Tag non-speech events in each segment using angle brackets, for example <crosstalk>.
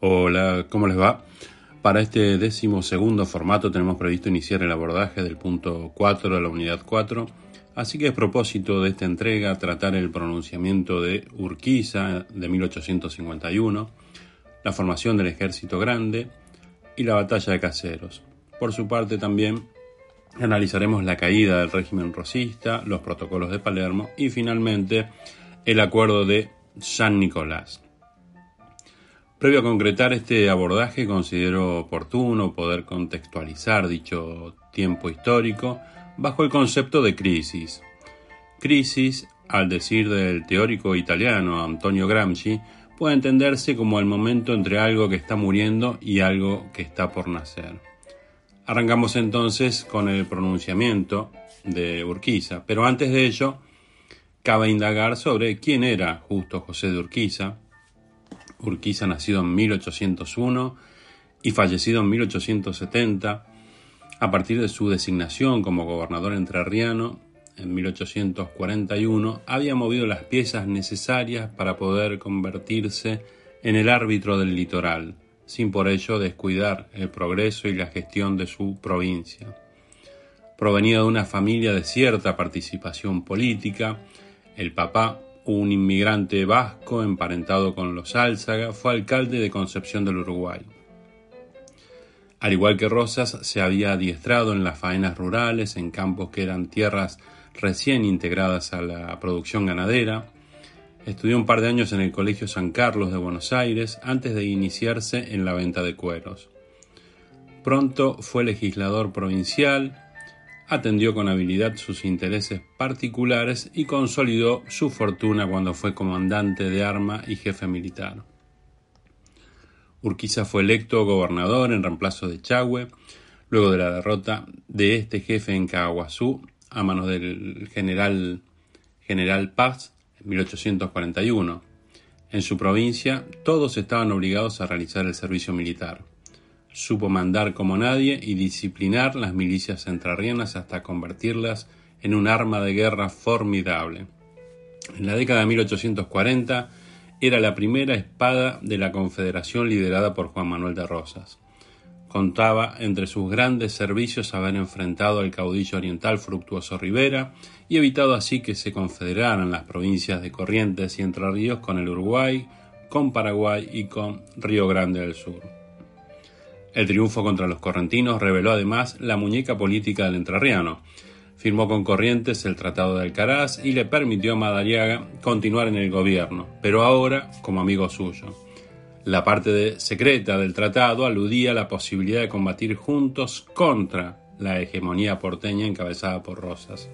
Hola, ¿cómo les va? Para este décimo segundo formato tenemos previsto iniciar el abordaje del punto 4 de la unidad 4, así que es propósito de esta entrega tratar el pronunciamiento de Urquiza de 1851, la formación del ejército grande y la batalla de Caseros. Por su parte también analizaremos la caída del régimen rosista, los protocolos de Palermo y finalmente el acuerdo de San Nicolás. Previo a concretar este abordaje, considero oportuno poder contextualizar dicho tiempo histórico bajo el concepto de crisis. Crisis, al decir del teórico italiano Antonio Gramsci, puede entenderse como el momento entre algo que está muriendo y algo que está por nacer. Arrancamos entonces con el pronunciamiento de Urquiza, pero antes de ello, cabe indagar sobre quién era justo José de Urquiza. Urquiza nacido en 1801 y fallecido en 1870, a partir de su designación como gobernador entrerriano en 1841, había movido las piezas necesarias para poder convertirse en el árbitro del litoral, sin por ello descuidar el progreso y la gestión de su provincia. Provenía de una familia de cierta participación política, el papá, un inmigrante vasco emparentado con los Álzaga, fue alcalde de Concepción del Uruguay. Al igual que Rosas, se había adiestrado en las faenas rurales, en campos que eran tierras recién integradas a la producción ganadera. Estudió un par de años en el Colegio San Carlos de Buenos Aires antes de iniciarse en la venta de cueros. Pronto fue legislador provincial, atendió con habilidad sus intereses particulares y consolidó su fortuna cuando fue comandante de arma y jefe militar. Urquiza fue electo gobernador en reemplazo de Chagüe, luego de la derrota de este jefe en Caguazú a manos del general, general Paz en 1841. En su provincia todos estaban obligados a realizar el servicio militar. Supo mandar como nadie y disciplinar las milicias entrerrianas hasta convertirlas en un arma de guerra formidable. En la década de 1840 era la primera espada de la Confederación liderada por Juan Manuel de Rosas. Contaba entre sus grandes servicios haber enfrentado al caudillo oriental Fructuoso Rivera y evitado así que se confederaran las provincias de Corrientes y Entre Ríos con el Uruguay, con Paraguay y con Río Grande del Sur. El triunfo contra los correntinos reveló además la muñeca política del entrerriano. Firmó con Corrientes el Tratado de Alcaraz y le permitió a Madariaga continuar en el gobierno, pero ahora como amigo suyo. La parte secreta del tratado aludía a la posibilidad de combatir juntos contra la hegemonía porteña encabezada por Rosas.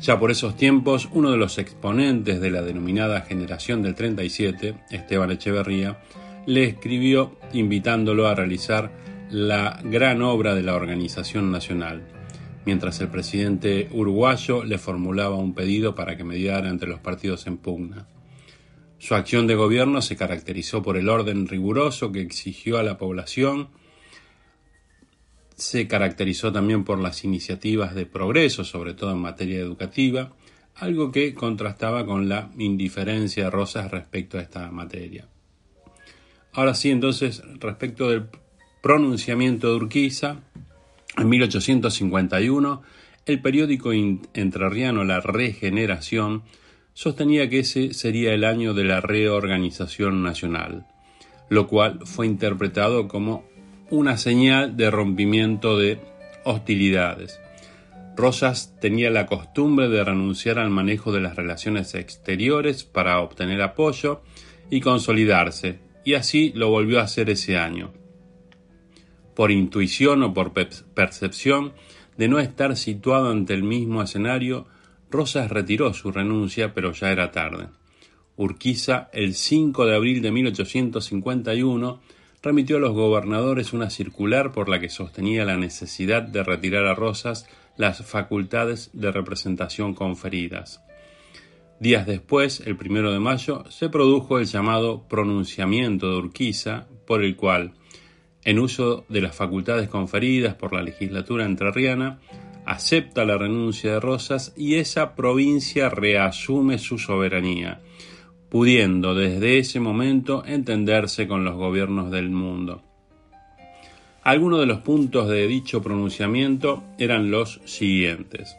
Ya por esos tiempos, uno de los exponentes de la denominada generación del 37, Esteban Echeverría, le escribió invitándolo a realizar la gran obra de la organización nacional, mientras el presidente uruguayo le formulaba un pedido para que mediara entre los partidos en pugna. Su acción de gobierno se caracterizó por el orden riguroso que exigió a la población, se caracterizó también por las iniciativas de progreso, sobre todo en materia educativa, algo que contrastaba con la indiferencia de Rosas respecto a esta materia. Ahora sí, entonces, respecto del pronunciamiento de Urquiza, en 1851, el periódico entrerriano La Regeneración sostenía que ese sería el año de la reorganización nacional, lo cual fue interpretado como una señal de rompimiento de hostilidades. Rosas tenía la costumbre de renunciar al manejo de las relaciones exteriores para obtener apoyo y consolidarse, y así lo volvió a hacer ese año. Por intuición o por percepción de no estar situado ante el mismo escenario, Rosas retiró su renuncia, pero ya era tarde. Urquiza, el 5 de abril de 1851, remitió a los gobernadores una circular por la que sostenía la necesidad de retirar a Rosas las facultades de representación conferidas. Días después, el primero de mayo, se produjo el llamado pronunciamiento de Urquiza, por el cual, en uso de las facultades conferidas por la legislatura entrerriana, acepta la renuncia de Rosas y esa provincia reasume su soberanía, pudiendo desde ese momento entenderse con los gobiernos del mundo. Algunos de los puntos de dicho pronunciamiento eran los siguientes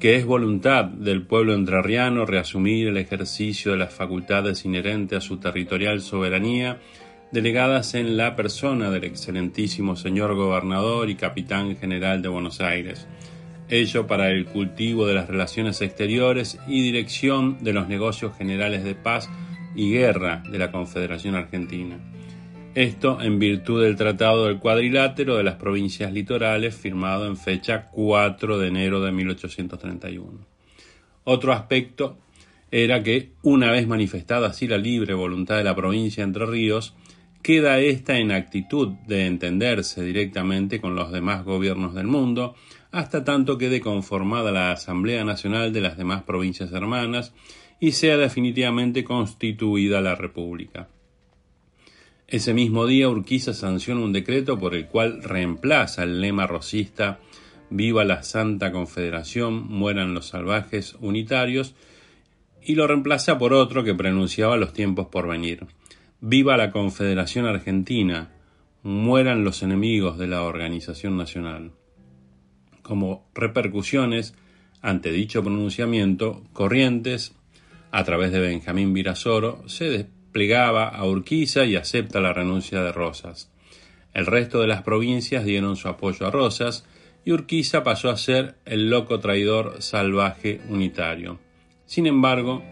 que es voluntad del pueblo entrerriano reasumir el ejercicio de las facultades inherentes a su territorial soberanía delegadas en la persona del excelentísimo señor gobernador y capitán general de Buenos Aires, ello para el cultivo de las relaciones exteriores y dirección de los negocios generales de paz y guerra de la Confederación Argentina. Esto en virtud del Tratado del Cuadrilátero de las Provincias Litorales firmado en fecha 4 de enero de 1831. Otro aspecto era que, una vez manifestada así la libre voluntad de la provincia Entre Ríos, queda ésta en actitud de entenderse directamente con los demás gobiernos del mundo, hasta tanto quede conformada la Asamblea Nacional de las demás provincias hermanas y sea definitivamente constituida la República. Ese mismo día Urquiza sanciona un decreto por el cual reemplaza el lema rosista Viva la Santa Confederación, mueran los salvajes unitarios, y lo reemplaza por otro que pronunciaba los tiempos por venir. Viva la Confederación Argentina, mueran los enemigos de la organización nacional. Como repercusiones ante dicho pronunciamiento, Corrientes, a través de Benjamín Virasoro, se plegaba a Urquiza y acepta la renuncia de Rosas. El resto de las provincias dieron su apoyo a Rosas y Urquiza pasó a ser el loco traidor salvaje unitario. Sin embargo,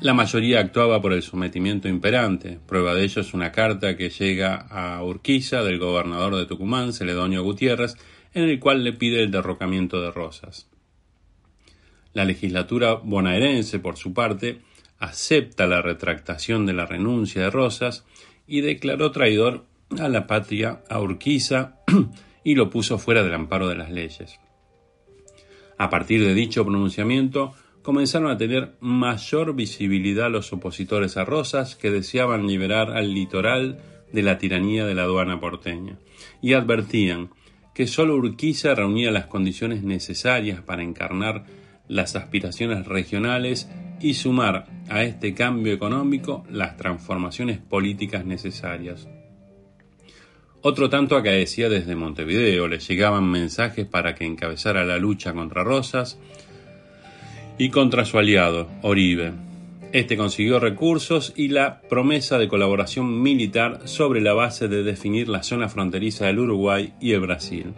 la mayoría actuaba por el sometimiento imperante. Prueba de ello es una carta que llega a Urquiza del gobernador de Tucumán, Celedonio Gutiérrez, en el cual le pide el derrocamiento de Rosas. La legislatura bonaerense, por su parte, acepta la retractación de la renuncia de Rosas y declaró traidor a la patria a Urquiza <clears throat> y lo puso fuera del amparo de las leyes. A partir de dicho pronunciamiento, comenzaron a tener mayor visibilidad los opositores a Rosas que deseaban liberar al litoral de la tiranía de la aduana porteña, y advertían que sólo Urquiza reunía las condiciones necesarias para encarnar las aspiraciones regionales y sumar a este cambio económico las transformaciones políticas necesarias. Otro tanto acaecía desde Montevideo, le llegaban mensajes para que encabezara la lucha contra Rosas y contra su aliado, Oribe. Este consiguió recursos y la promesa de colaboración militar sobre la base de definir la zona fronteriza del Uruguay y el Brasil.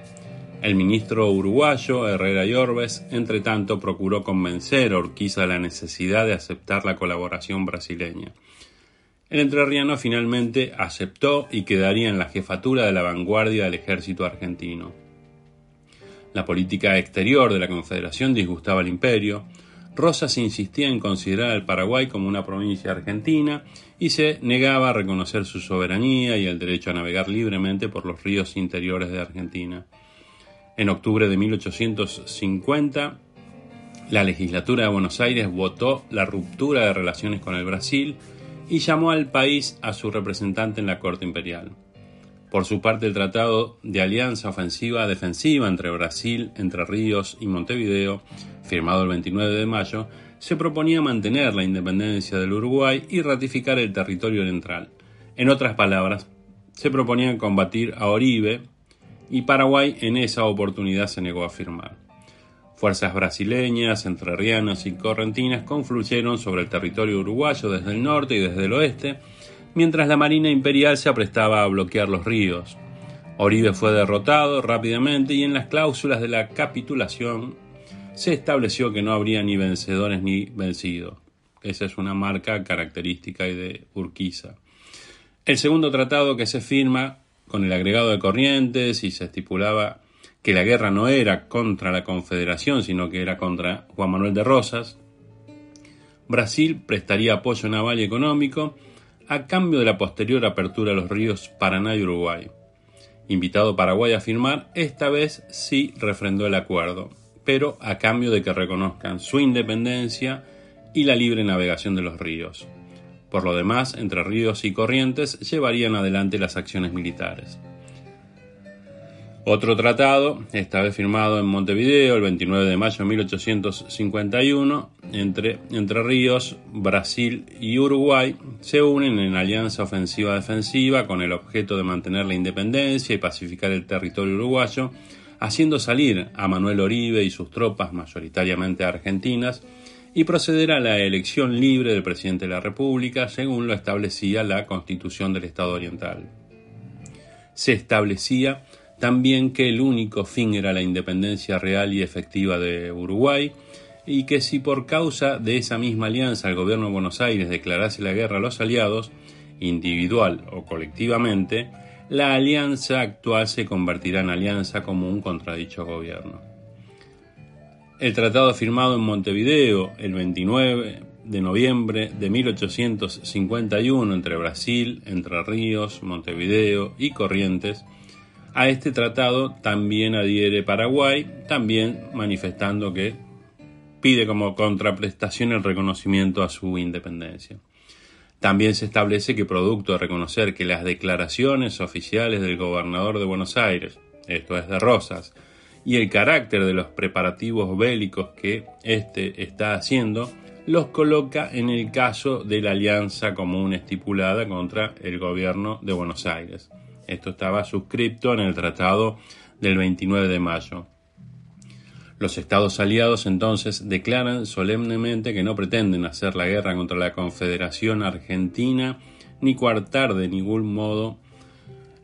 El ministro uruguayo Herrera Yorbes, entre tanto, procuró convencer a Urquiza de la necesidad de aceptar la colaboración brasileña. El entrerriano finalmente aceptó y quedaría en la jefatura de la vanguardia del ejército argentino. La política exterior de la Confederación disgustaba al imperio. Rosas insistía en considerar al Paraguay como una provincia argentina y se negaba a reconocer su soberanía y el derecho a navegar libremente por los ríos interiores de Argentina. En octubre de 1850, la legislatura de Buenos Aires votó la ruptura de relaciones con el Brasil y llamó al país a su representante en la Corte Imperial. Por su parte, el Tratado de Alianza Ofensiva Defensiva entre Brasil, Entre Ríos y Montevideo, firmado el 29 de mayo, se proponía mantener la independencia del Uruguay y ratificar el territorio oriental. En otras palabras, se proponía combatir a Oribe, y Paraguay en esa oportunidad se negó a firmar. Fuerzas brasileñas, entrerrianas y correntinas confluyeron sobre el territorio uruguayo desde el norte y desde el oeste, mientras la Marina Imperial se aprestaba a bloquear los ríos. Oribe fue derrotado rápidamente y en las cláusulas de la capitulación se estableció que no habría ni vencedores ni vencidos. Esa es una marca característica de Urquiza. El segundo tratado que se firma con el agregado de Corrientes y se estipulaba que la guerra no era contra la Confederación, sino que era contra Juan Manuel de Rosas, Brasil prestaría apoyo naval y económico a cambio de la posterior apertura de los ríos Paraná y Uruguay. Invitado Paraguay a firmar, esta vez sí refrendó el acuerdo, pero a cambio de que reconozcan su independencia y la libre navegación de los ríos. Por lo demás, entre ríos y corrientes llevarían adelante las acciones militares. Otro tratado, esta vez firmado en Montevideo el 29 de mayo de 1851, entre Entre Ríos, Brasil y Uruguay, se unen en alianza ofensiva-defensiva con el objeto de mantener la independencia y pacificar el territorio uruguayo, haciendo salir a Manuel Oribe y sus tropas, mayoritariamente argentinas, y proceder a la elección libre del presidente de la República, según lo establecía la Constitución del Estado Oriental. Se establecía también que el único fin era la independencia real y efectiva de Uruguay, y que si por causa de esa misma alianza el gobierno de Buenos Aires declarase la guerra a los aliados, individual o colectivamente, la alianza actual se convertirá en alianza común contra dicho gobierno. El tratado firmado en Montevideo el 29 de noviembre de 1851 entre Brasil, Entre Ríos, Montevideo y Corrientes, a este tratado también adhiere Paraguay, también manifestando que pide como contraprestación el reconocimiento a su independencia. También se establece que producto de reconocer que las declaraciones oficiales del gobernador de Buenos Aires, esto es de Rosas, y el carácter de los preparativos bélicos que éste está haciendo, los coloca en el caso de la alianza común estipulada contra el gobierno de Buenos Aires. Esto estaba suscripto en el Tratado del 29 de mayo. Los estados aliados entonces declaran solemnemente que no pretenden hacer la guerra contra la Confederación Argentina ni coartar de ningún modo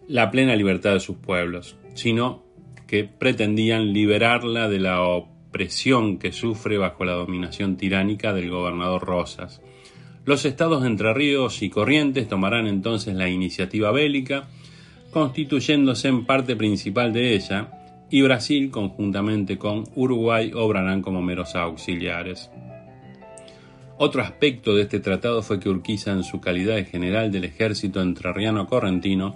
la plena libertad de sus pueblos, sino que pretendían liberarla de la opresión que sufre bajo la dominación tiránica del gobernador Rosas. Los estados de Entre Ríos y Corrientes tomarán entonces la iniciativa bélica, constituyéndose en parte principal de ella, y Brasil, conjuntamente con Uruguay, obrarán como meros auxiliares. Otro aspecto de este tratado fue que Urquiza, en su calidad de general del ejército entrerriano correntino,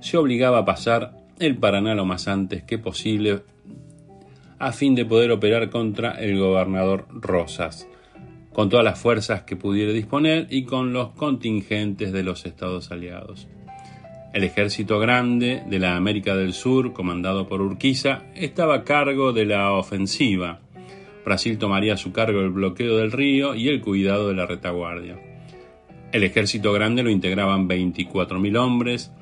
se obligaba a pasar el Paraná lo más antes que posible a fin de poder operar contra el gobernador Rosas, con todas las fuerzas que pudiera disponer y con los contingentes de los estados aliados. El ejército grande de la América del Sur, comandado por Urquiza, estaba a cargo de la ofensiva. Brasil tomaría a su cargo el bloqueo del río y el cuidado de la retaguardia. El ejército grande lo integraban 24.000 hombres,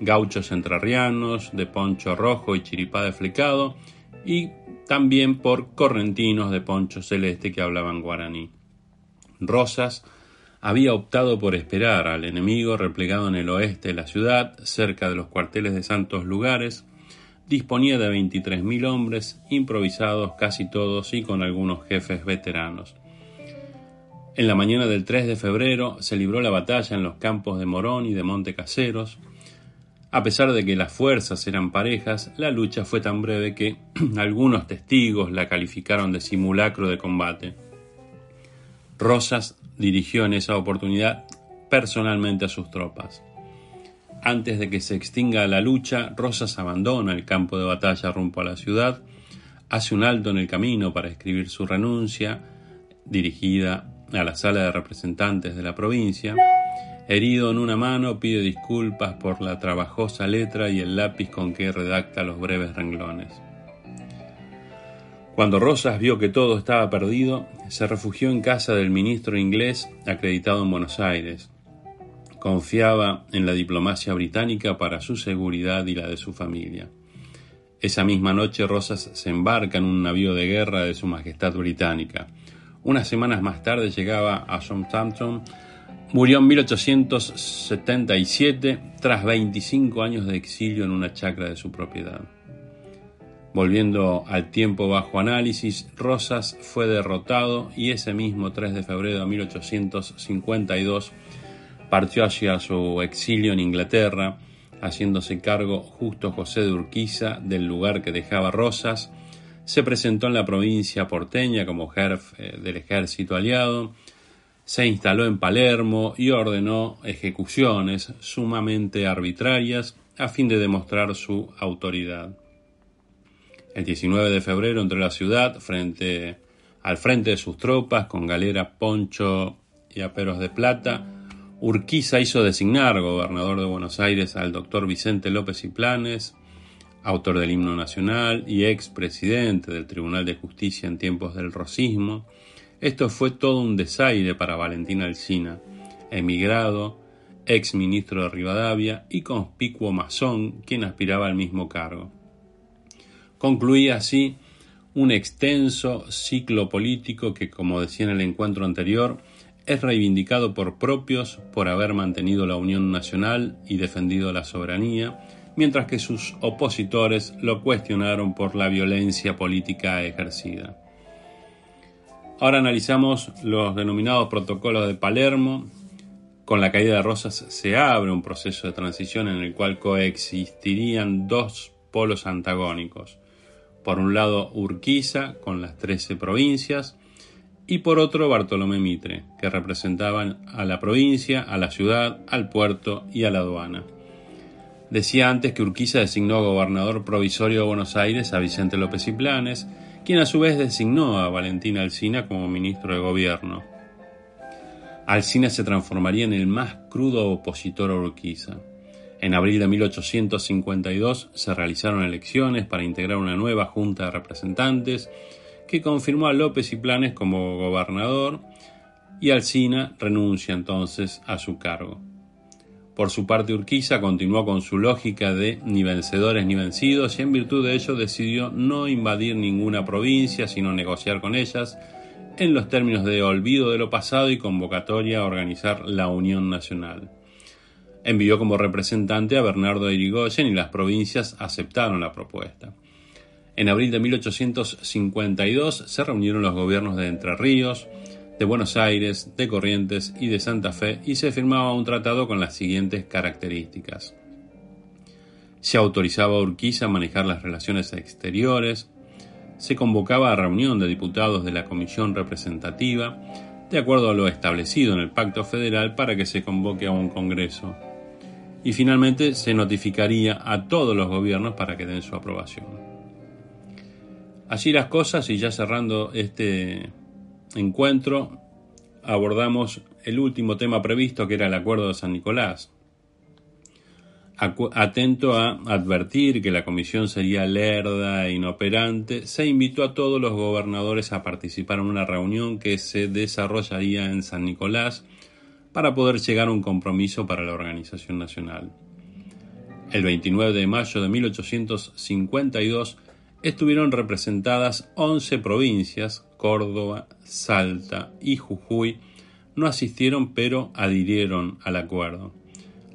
gauchos entrerrianos, de poncho rojo y chiripá de flecado, y también por correntinos de poncho celeste que hablaban guaraní. Rosas había optado por esperar al enemigo replegado en el oeste de la ciudad, cerca de los cuarteles de santos lugares, disponía de 23.000 hombres, improvisados casi todos y con algunos jefes veteranos. En la mañana del 3 de febrero se libró la batalla en los campos de Morón y de Monte Caseros. A pesar de que las fuerzas eran parejas, la lucha fue tan breve que <clears throat> algunos testigos la calificaron de simulacro de combate. Rosas dirigió en esa oportunidad personalmente a sus tropas. Antes de que se extinga la lucha, Rosas abandona el campo de batalla rumbo a la ciudad, hace un alto en el camino para escribir su renuncia, dirigida a la sala de representantes de la provincia. Herido en una mano, pide disculpas por la trabajosa letra y el lápiz con que redacta los breves renglones. Cuando Rosas vio que todo estaba perdido, se refugió en casa del ministro inglés acreditado en Buenos Aires. Confiaba en la diplomacia británica para su seguridad y la de su familia. Esa misma noche Rosas se embarca en un navío de guerra de Su Majestad Británica. Unas semanas más tarde llegaba a Southampton. Murió en 1877 tras 25 años de exilio en una chacra de su propiedad. Volviendo al tiempo bajo análisis, Rosas fue derrotado y ese mismo 3 de febrero de 1852 partió hacia su exilio en Inglaterra, haciéndose cargo justo José de Urquiza del lugar que dejaba Rosas. Se presentó en la provincia porteña como jefe del ejército aliado. Se instaló en Palermo y ordenó ejecuciones sumamente arbitrarias a fin de demostrar su autoridad. El 19 de febrero entró la ciudad frente, al frente de sus tropas con galera, poncho y aperos de plata. Urquiza hizo designar gobernador de Buenos Aires al doctor Vicente López y Planes, autor del himno nacional y ex presidente del Tribunal de Justicia en tiempos del rosismo. Esto fue todo un desaire para Valentín Alsina, emigrado, ex ministro de Rivadavia y conspicuo masón, quien aspiraba al mismo cargo. Concluía así un extenso ciclo político que, como decía en el encuentro anterior, es reivindicado por propios por haber mantenido la unión nacional y defendido la soberanía, mientras que sus opositores lo cuestionaron por la violencia política ejercida. Ahora analizamos los denominados protocolos de Palermo. Con la caída de Rosas se abre un proceso de transición en el cual coexistirían dos polos antagónicos. Por un lado Urquiza con las trece provincias y por otro Bartolomé Mitre, que representaban a la provincia, a la ciudad, al puerto y a la aduana. Decía antes que Urquiza designó gobernador provisorio de Buenos Aires a Vicente López y Planes, quien a su vez designó a Valentín Alsina como ministro de gobierno. Alsina se transformaría en el más crudo opositor a Urquiza. En abril de 1852 se realizaron elecciones para integrar una nueva junta de representantes que confirmó a López y Planes como gobernador y Alsina renuncia entonces a su cargo. Por su parte, Urquiza continuó con su lógica de ni vencedores ni vencidos y en virtud de ello decidió no invadir ninguna provincia, sino negociar con ellas en los términos de olvido de lo pasado y convocatoria a organizar la Unión Nacional. Envió como representante a Bernardo de Irigoyen y las provincias aceptaron la propuesta. En abril de 1852 se reunieron los gobiernos de Entre Ríos, de Buenos Aires, de Corrientes y de Santa Fe y se firmaba un tratado con las siguientes características. Se autorizaba a Urquiza a manejar las relaciones exteriores, se convocaba a reunión de diputados de la Comisión Representativa, de acuerdo a lo establecido en el Pacto Federal para que se convoque a un Congreso, y finalmente se notificaría a todos los gobiernos para que den su aprobación. Así las cosas y ya cerrando este encuentro abordamos el último tema previsto que era el Acuerdo de San Nicolás. Atento a advertir que la comisión sería lerda e inoperante, se invitó a todos los gobernadores a participar en una reunión que se desarrollaría en San Nicolás para poder llegar a un compromiso para la organización nacional. El 29 de mayo de 1852 estuvieron representadas 11 provincias, Córdoba, Salta y Jujuy, no asistieron pero adhirieron al acuerdo.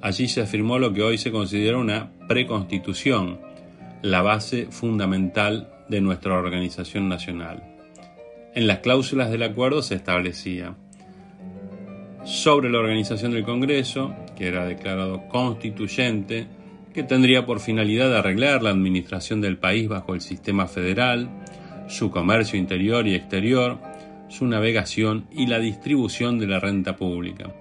Allí se afirmó lo que hoy se considera una preconstitución, la base fundamental de nuestra organización nacional. En las cláusulas del acuerdo se establecía sobre la organización del Congreso, que era declarado constituyente, que tendría por finalidad arreglar la administración del país bajo el sistema federal, su comercio interior y exterior, su navegación y la distribución de la renta pública.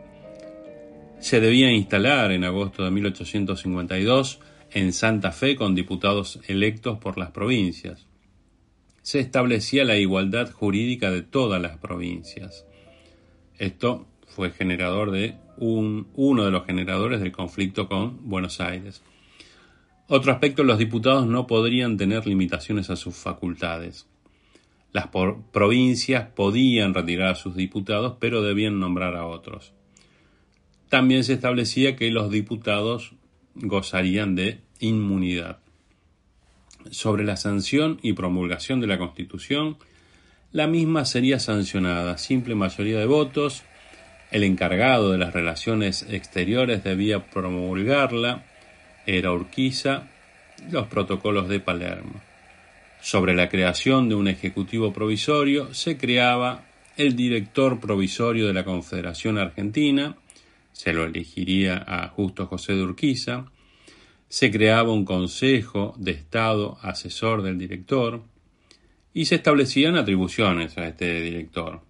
Se debía instalar en agosto de 1852 en Santa Fe con diputados electos por las provincias. Se establecía la igualdad jurídica de todas las provincias. Esto fue generador de un, uno de los generadores del conflicto con Buenos Aires. Otro aspecto, los diputados no podrían tener limitaciones a sus facultades. Las provincias podían retirar a sus diputados, pero debían nombrar a otros. También se establecía que los diputados gozarían de inmunidad. Sobre la sanción y promulgación de la Constitución, la misma sería sancionada, simple mayoría de votos, el encargado de las relaciones exteriores debía promulgarla, era Urquiza los protocolos de Palermo. Sobre la creación de un Ejecutivo Provisorio se creaba el director provisorio de la Confederación Argentina, se lo elegiría a Justo José de Urquiza, se creaba un Consejo de Estado asesor del director y se establecían atribuciones a este director.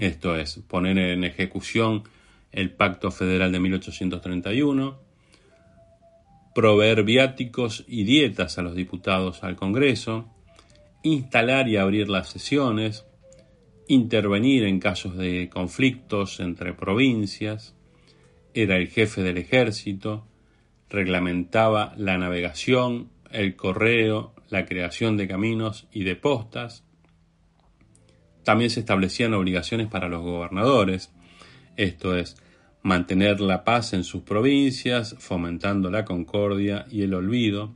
esto es, poner en ejecución el Pacto Federal de 1831, proveer viáticos y dietas a los diputados al Congreso, instalar y abrir las sesiones, intervenir en casos de conflictos entre provincias, era el jefe del ejército, reglamentaba la navegación, el correo, la creación de caminos y de postas. También se establecían obligaciones para los gobernadores, esto es, mantener la paz en sus provincias, fomentando la concordia y el olvido,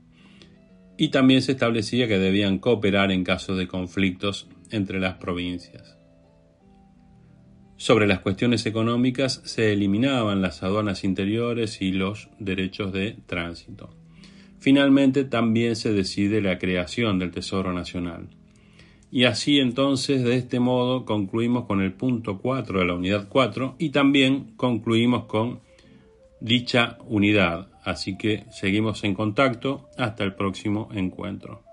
y también se establecía que debían cooperar en caso de conflictos entre las provincias. Sobre las cuestiones económicas se eliminaban las aduanas interiores y los derechos de tránsito. Finalmente también se decide la creación del Tesoro Nacional. Y así entonces, de este modo, concluimos con el punto 4 de la unidad 4 y también concluimos con dicha unidad. Así que seguimos en contacto hasta el próximo encuentro.